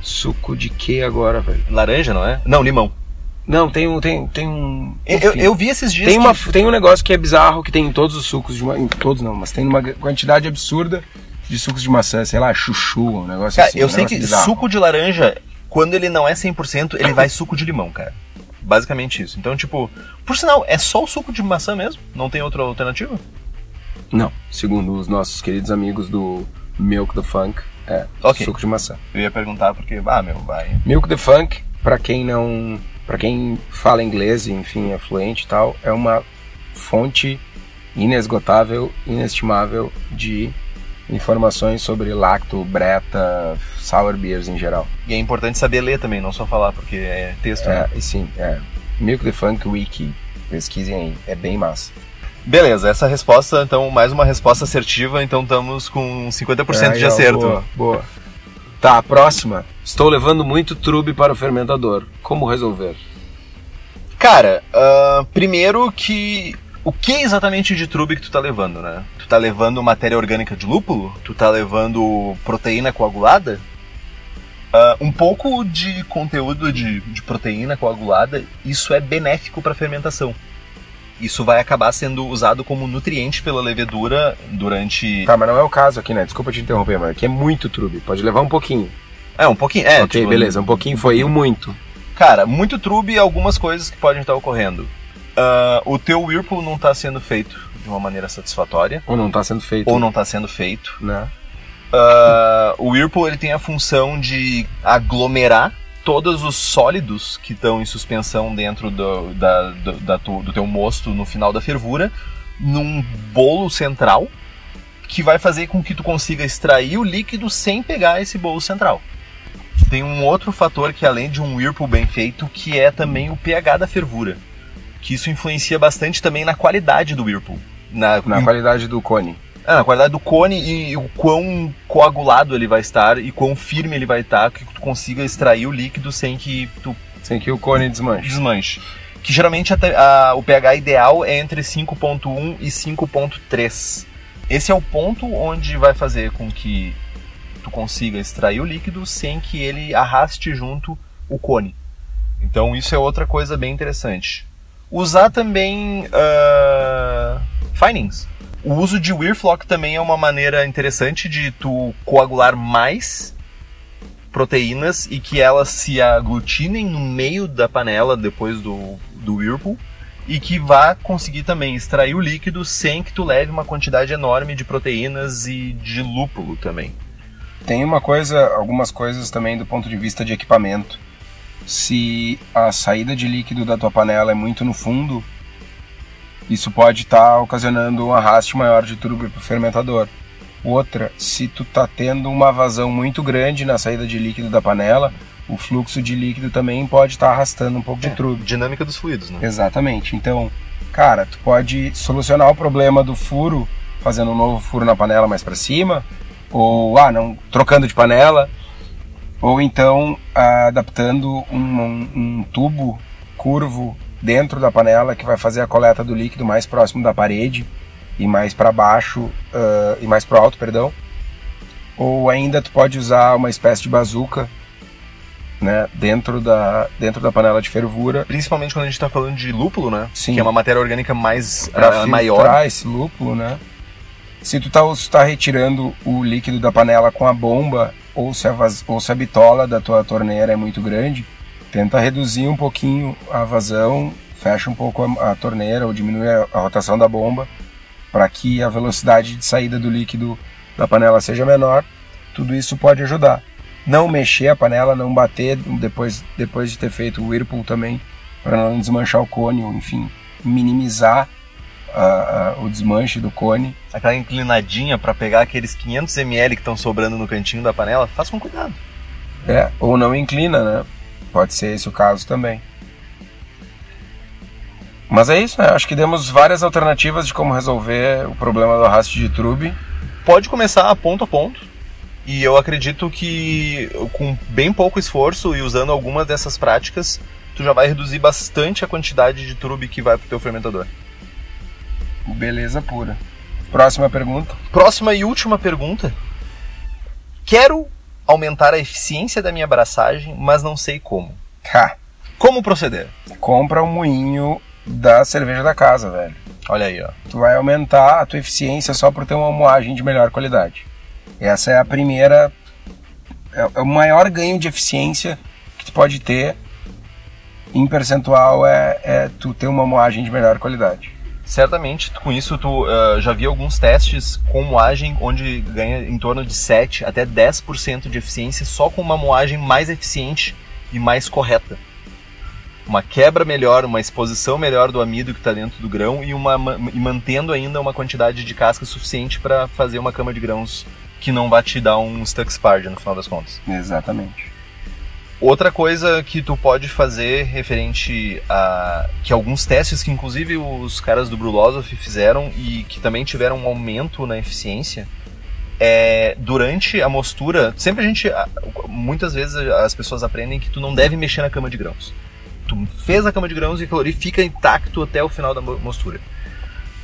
suco de que agora, velho? Laranja, não é? Não, limão. Não, tem um tem tem um Eu, eu, vi esses dias tem que- uma tem um negócio que é bizarro que tem em todos os sucos de ma... em todos não, mas tem uma quantidade absurda de sucos de maçã, sei lá, chuchu, um negócio Cara, assim. eu um sei que bizarro. suco de laranja, quando ele não é 100%, ele vai suco de limão, cara. Basicamente isso. Então, tipo, por sinal, é só o suco de maçã mesmo? Não tem outra alternativa? Não, segundo os nossos queridos amigos do Milk the Funk, é Ok. suco de maçã. Eu ia perguntar porque, ah, meu, vai. Milk the Funk, pra quem não, para quem fala inglês, enfim, é fluente e tal, é uma fonte inesgotável, inestimável de informações sobre lacto, breta, sour beers em geral. E é importante saber ler também, não só falar, porque é texto. né? É, e sim, é. Milk the Funk Wiki, pesquisem aí, é bem massa. Beleza, essa resposta, então, mais uma resposta assertiva, então estamos com 50% de Aí, ó, acerto. Boa, boa. Tá, próxima. Estou levando muito trube para o fermentador. Como resolver? Cara, ah, primeiro que. O que exatamente de trube que tu tá levando, né? Tu tá levando matéria orgânica de lúpulo? Tu tá levando proteína coagulada? Ah, um pouco de conteúdo de, de proteína coagulada, isso é benéfico para fermentação. Isso vai acabar sendo usado como nutriente pela levedura durante. Tá, mas não é o caso aqui, né? Desculpa te interromper, mas aqui é muito trube. Pode levar um pouquinho. É, um pouquinho. É, ok, tipo, beleza. Um pouquinho foi e o muito. Cara, muito trube e algumas coisas que podem estar ocorrendo. Ah, o teu Whirlpool não está sendo feito de uma maneira satisfatória, Ou não tá sendo feito. ou não está sendo feito. Né? Ah, o Whirlpool ele tem a função de aglomerar todos os sólidos que estão em suspensão dentro do, da, do, da tu- do teu mosto no final da fervura num bolo central que vai fazer com que tu consiga extrair o líquido sem pegar esse bolo central. Tem um outro fator que além de um Whirlpool bem feito, que é também o pH da fervura. Que isso influencia bastante também na qualidade do Whirlpool. Na, Na qualidade do cone. Na qualidade do cone e, o quão coagulado ele vai estar e quão firme ele vai estar, que tu consiga extrair o líquido sem que tu Sem que o cone desmanche. desmanche. Que geralmente a a- o pH ideal é entre 5.1 e 5.3. Esse é o ponto onde vai fazer com que tu consiga extrair o líquido sem que ele arraste junto o cone. Então isso é outra coisa bem interessante. Usar também ah, finings. O uso de Weirflock também é uma maneira interessante de tu coagular mais proteínas e que elas se aglutinem no meio da panela depois do, do Whirlpool e que vá conseguir também extrair o líquido sem que tu leve uma quantidade enorme de proteínas e de lúpulo também. Tem uma coisa, algumas coisas também do ponto de vista de equipamento. Se a saída de líquido da tua panela é muito no fundo, isso pode estar ocasionando um arraste maior de trube para o fermentador. Outra, se tu tá tendo uma vazão muito grande na saída de líquido da panela, o fluxo de líquido também pode estar arrastando um pouco de trube. Dinâmica dos fluidos, né? Exatamente. Então, cara, tu pode solucionar o problema do furo fazendo um novo furo na panela mais para cima, ou ah, não, trocando de panela, ou então ah, adaptando um, um- um tubo curvo dentro da panela que vai fazer a coleta do líquido mais próximo da parede e mais para baixo ah, e mais para alto, perdão. Ou ainda tu pode usar uma espécie de bazuca né, dentro da, dentro da panela de fervura. Principalmente quando a gente está falando de lúpulo, né? Sim. Que é uma matéria orgânica mais Para uh, maior. esse lúpulo, né? Se tu está tá retirando o líquido da panela com a bomba ou se a, vaz, ou se a bitola da tua torneira é muito grande, tenta reduzir um pouquinho a vazão, fecha um pouco a, a torneira ou diminui a, a rotação da bomba para que a velocidade de saída do líquido da panela seja menor. Tudo isso pode ajudar não mexer a panela, não bater depois, depois de ter feito o whirlpool também, para não desmanchar o cone, ou enfim, minimizar uh, uh, o desmanche do cone. Aquela inclinadinha para pegar aqueles 500 ml que estão sobrando no cantinho da panela, faz com cuidado. É, ou não inclina, né? Pode ser esse o caso também. Mas é isso, né? Acho que demos várias alternativas de como resolver o problema do arraste de trube. Pode começar ponto a ponto e eu acredito que com bem pouco esforço e usando algumas dessas práticas, tu já vai reduzir bastante a quantidade de trube que vai pro teu fermentador. Beleza pura. Próxima pergunta. Próxima e última pergunta. Quero aumentar a eficiência da minha abraçagem, mas não sei como. Ha. Como proceder? Compra um moinho da cerveja da casa, velho. Olha aí, ó. Tu vai aumentar a tua eficiência só por ter uma moagem de melhor qualidade. Essa é a primeira, é, é o maior ganho de eficiência que tu pode ter em percentual é, é tu ter uma moagem de melhor qualidade. Certamente, com isso tu uh, já vi alguns testes com moagem onde ganha em torno de 7 até 10% de eficiência só com uma moagem mais eficiente e mais correta. Uma quebra melhor, uma exposição melhor do amido que está dentro do grão e, uma, e mantendo ainda uma quantidade de casca suficiente para fazer uma cama de grãos que não vai te dar um stuck spard no final das contas. Exatamente. Outra coisa que tu pode fazer referente a que alguns testes que inclusive os caras do Brulosophy fizeram e que também tiveram um aumento na eficiência é durante a mostura, sempre a gente muitas vezes as pessoas aprendem que tu não deve mexer na cama de grãos. Tu fez a cama de grãos e aquilo ali fica intacto até o final da mostura.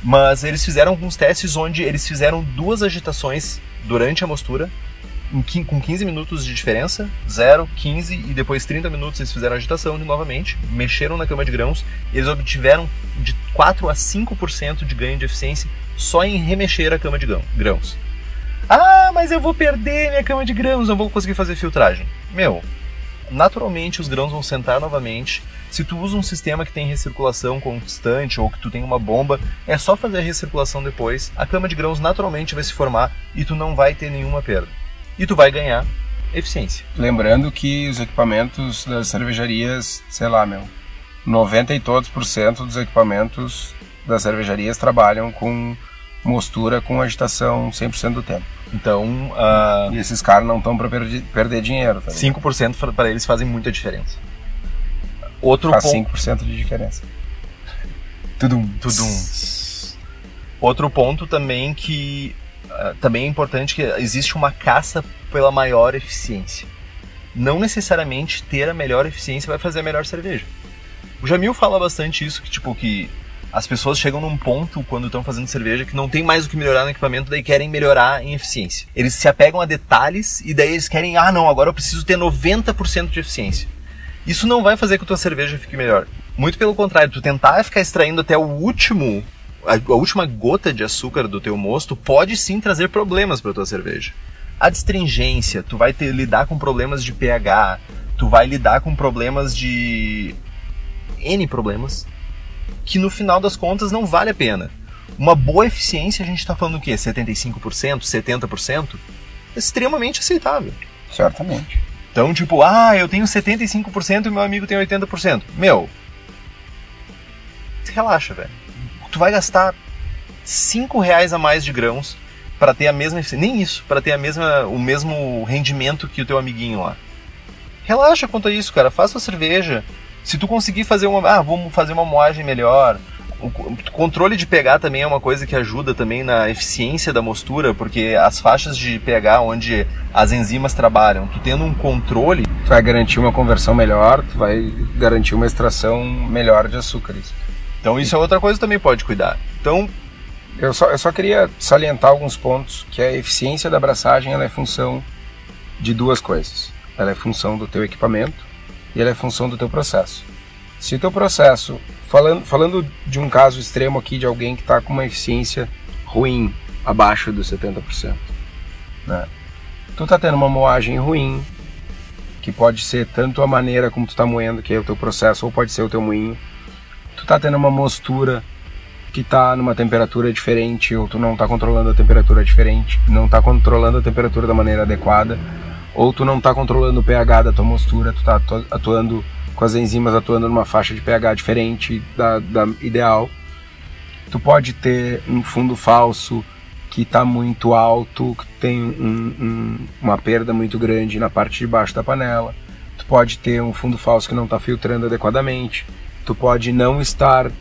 Mas eles fizeram alguns testes onde eles fizeram duas agitações durante a mostura, com 15 minutos de diferença, 0, 15 e depois 30 minutos eles fizeram agitação novamente, mexeram na cama de grãos e eles obtiveram de 4 a 5% de ganho de eficiência só em remexer a cama de grãos. Ah, mas eu vou perder minha cama de grãos, não vou conseguir fazer filtragem. Meu, naturalmente os grãos vão sentar novamente. Se tu usa um sistema que tem recirculação constante ou que tu tem uma bomba, é só fazer a recirculação depois. A cama de grãos naturalmente vai se formar e tu não vai ter nenhuma perda. E tu vai ganhar eficiência. Lembrando que os equipamentos das cervejarias, sei lá, meu, 90 e todos por cento dos equipamentos das cervejarias trabalham com mostura com agitação 100% do tempo. Então, uh, e esses caras não estão para perder, perder dinheiro. Tá 5% para eles fazem muita diferença. Outro Faz ponto... 5% de diferença. Tudum. Tudum. Outro ponto também que também é importante que existe uma caça pela maior eficiência. Não necessariamente ter a melhor eficiência vai fazer a melhor cerveja. O Jamil fala bastante isso, que tipo que as pessoas chegam num ponto quando estão fazendo cerveja que não tem mais o que melhorar no equipamento, daí querem melhorar em eficiência. Eles se apegam a detalhes e daí eles querem, ah não, agora eu preciso ter 90% de eficiência. Isso não vai fazer com que a tua cerveja fique melhor. Muito pelo contrário, tu tentar ficar extraindo até o último, a, a última gota de açúcar do teu mosto pode sim trazer problemas para tua cerveja. A distringência, tu vai ter, lidar com problemas de pH, tu vai lidar com problemas de N problemas que no final das contas não vale a pena. Uma boa eficiência, a gente está falando o quê? 75%, 70%? Extremamente aceitável. Certamente. Então, tipo, ah, eu tenho 75% e meu amigo tem 80%. Meu, relaxa, velho. Tu vai gastar 5 reais a mais de grãos para ter a mesma. Nem isso, para ter a mesma, o mesmo rendimento que o teu amiguinho lá. Relaxa quanto a isso, cara. Faça a cerveja, se tu conseguir fazer uma, ah, vamos fazer uma moagem melhor, o controle de pH também é uma coisa que ajuda também na eficiência da mostura, porque as faixas de pH onde as enzimas trabalham, tu tendo um controle, tu vai garantir uma conversão melhor, tu vai garantir uma extração melhor de açúcares. Então isso é outra coisa também pode cuidar. Então eu só, eu só queria salientar alguns pontos que a eficiência da abraçagem ela é função de duas coisas. ela é função do teu equipamento e ela é função do teu processo. Se o teu processo, falando, falando de um caso extremo aqui de alguém que está com uma eficiência ruim, abaixo dos 70%, né? tu está tendo uma moagem ruim, que pode ser tanto a maneira como tu está moendo, que é o teu processo, ou pode ser o teu moinho. Tu está tendo uma mostura que está numa temperatura diferente, ou tu não está controlando a temperatura diferente, não está controlando a temperatura da maneira adequada, ou tu não está controlando o pH da tua mostura, tu está atuando com as enzimas atuando numa faixa de pH diferente da, da ideal. Tu pode ter um fundo falso que está muito alto, que tem um, um, uma perda muito grande na parte de baixo da panela. Tu pode ter um fundo falso que não está filtrando adequadamente. Tu pode não estar uh,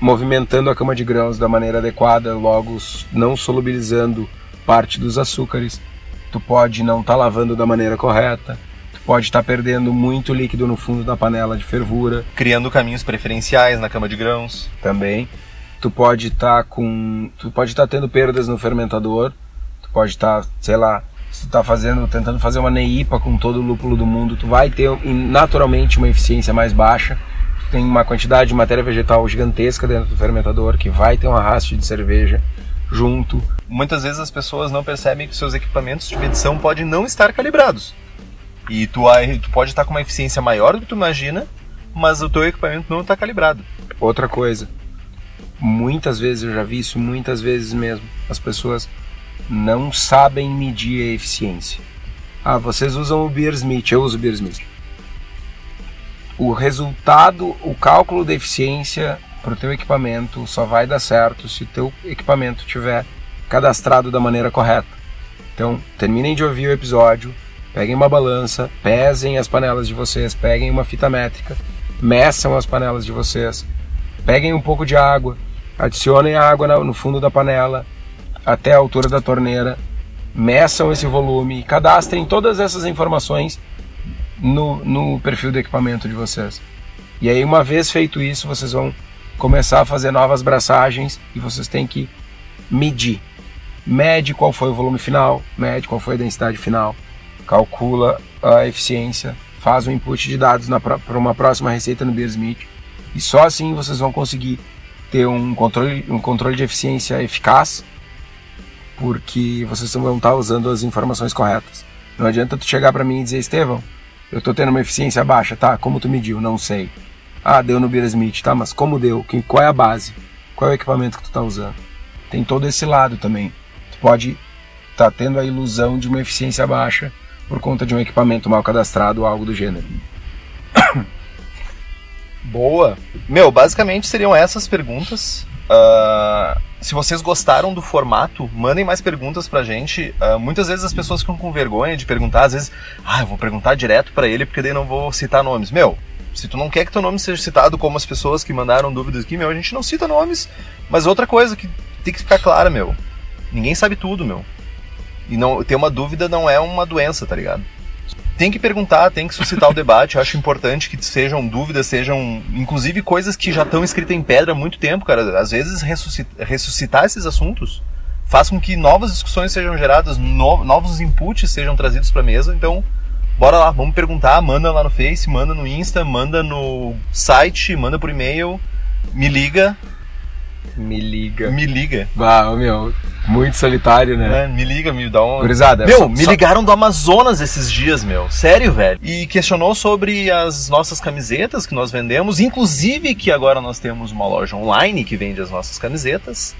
movimentando a cama de grãos da maneira adequada, logo não solubilizando parte dos açúcares. Tu pode não estar tá lavando da maneira correta pode estar tá perdendo muito líquido no fundo da panela de fervura. Criando caminhos preferenciais na cama de grãos. Também. Tu pode estar tá com. Tu pode estar tá tendo perdas no fermentador. Tu pode estar, tá, sei lá, se tu está fazendo, tentando fazer uma neipa com todo o lúpulo do mundo, tu vai ter naturalmente uma eficiência mais baixa. Tem uma quantidade de matéria vegetal gigantesca dentro do fermentador que vai ter um arraste de cerveja junto. Muitas vezes as pessoas não percebem que seus equipamentos de medição podem não estar calibrados. E tu, tu pode estar com uma eficiência maior do que tu imagina, mas o teu equipamento não está calibrado. Outra coisa, muitas vezes eu já vi isso, muitas vezes mesmo, as pessoas não sabem medir a eficiência. Ah, vocês usam o Beersmith, eu uso o Beersmith. O resultado, o cálculo da eficiência para o teu equipamento só vai dar certo se o teu equipamento tiver cadastrado da maneira correta. Então, terminem de ouvir o episódio, Peguem uma balança, pesem as panelas de vocês, peguem uma fita métrica, meçam as panelas de vocês, peguem um pouco de água, adicionem a água no fundo da panela até a altura da torneira, meçam esse volume, cadastrem todas essas informações no, no perfil do equipamento de vocês. E aí, uma vez feito isso, vocês vão começar a fazer novas braçagens e vocês têm que medir. Mede qual foi o volume final, mede qual foi a densidade final, calcula a eficiência, faz o input de dados para uma próxima receita no Beersmith e só assim vocês vão conseguir ter um controle, um controle de eficiência eficaz porque vocês vão estar usando as informações corretas. Não adianta tu chegar para mim e dizer, Estevão, eu estou tendo uma eficiência baixa, tá? Como tu mediu? Não sei. Ah, deu no Beersmith, tá? Mas como deu? Qual é a base? Qual é o equipamento que tu está usando? Tem todo esse lado também. Tu pode estar tá tendo a ilusão de uma eficiência baixa por conta de um equipamento mal cadastrado ou algo do gênero. Boa! Meu, basicamente seriam essas perguntas. Uh, se vocês gostaram do formato, mandem mais perguntas pra gente. Uh, muitas vezes as pessoas ficam com vergonha de perguntar, às vezes, ah, eu vou perguntar direto para ele porque daí não vou citar nomes. Meu, se tu não quer que teu nome seja citado como as pessoas que mandaram dúvidas aqui, meu, a gente não cita nomes. Mas outra coisa que tem que ficar clara, meu, ninguém sabe tudo, meu. E não ter uma dúvida não é uma doença, tá ligado? Tem que perguntar, tem que suscitar o debate. Eu acho importante que sejam dúvidas, sejam inclusive coisas que já estão escritas em pedra há muito tempo, cara. Às vezes ressuscitar, ressuscitar esses assuntos faz com que novas discussões sejam geradas, no, novos inputs sejam trazidos para mesa. Então, bora lá, vamos perguntar, manda lá no Face, manda no Insta, manda no site, manda por e-mail, me liga, me liga. Me liga. Ah, meu, muito solitário, né? É, me liga, me dá um. Gurizada, meu, só, me só... ligaram do Amazonas esses dias, meu. Sério, velho. E questionou sobre as nossas camisetas que nós vendemos. Inclusive que agora nós temos uma loja online que vende as nossas camisetas.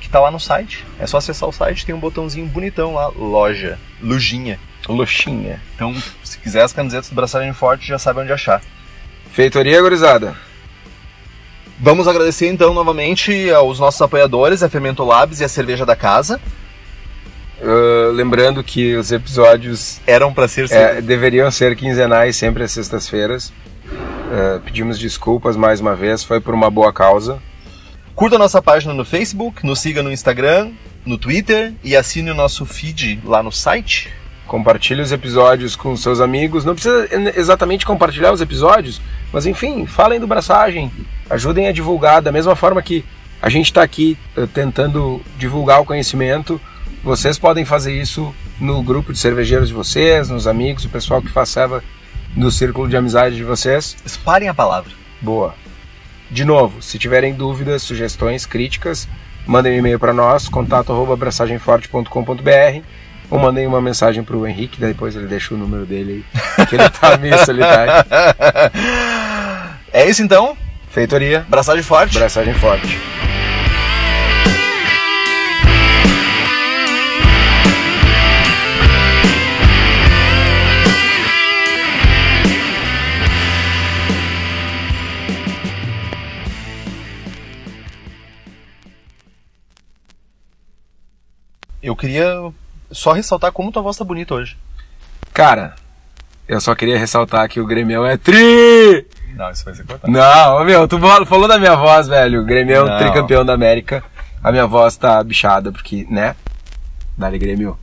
Que tá lá no site. É só acessar o site, tem um botãozinho bonitão lá, loja. Lujinha. Luxinha. Então, se quiser as camisetas do Braçagem Forte, já sabe onde achar. Feitoria, gurizada. Vamos agradecer então novamente aos nossos apoiadores, a Fermento Labs e a Cerveja da Casa. Uh, lembrando que os episódios eram para ser é, deveriam ser quinzenais, sempre às sextas-feiras. Uh, pedimos desculpas mais uma vez, foi por uma boa causa. Curta nossa página no Facebook, nos siga no Instagram, no Twitter e assine o nosso feed lá no site. Compartilhe os episódios com seus amigos. Não precisa exatamente compartilhar os episódios, mas enfim, falem do Braçagem, ajudem a divulgar da mesma forma que a gente está aqui uh, tentando divulgar o conhecimento. Vocês podem fazer isso no grupo de cervejeiros de vocês, nos amigos, o pessoal que faz serva do círculo de amizade de vocês. Espalhem a palavra. Boa. De novo, se tiverem dúvidas, sugestões, críticas, mandem um e-mail para nós, contato@abraçagemforte.com.br ou mandem uma mensagem para o Henrique, depois ele deixa o número dele aí, que ele tá meio solitário. É isso então. Feitoria, Abraçagem forte. abraçagem forte. Eu queria só ressaltar como tua voz tá bonita hoje. Cara, eu só queria ressaltar que o Grêmio é tri! Não, isso vai ser cortado. Não, meu, tu falou da minha voz, velho. O Grêmio é tricampeão da América. A minha voz tá bichada, porque, né? Dale Grêmio.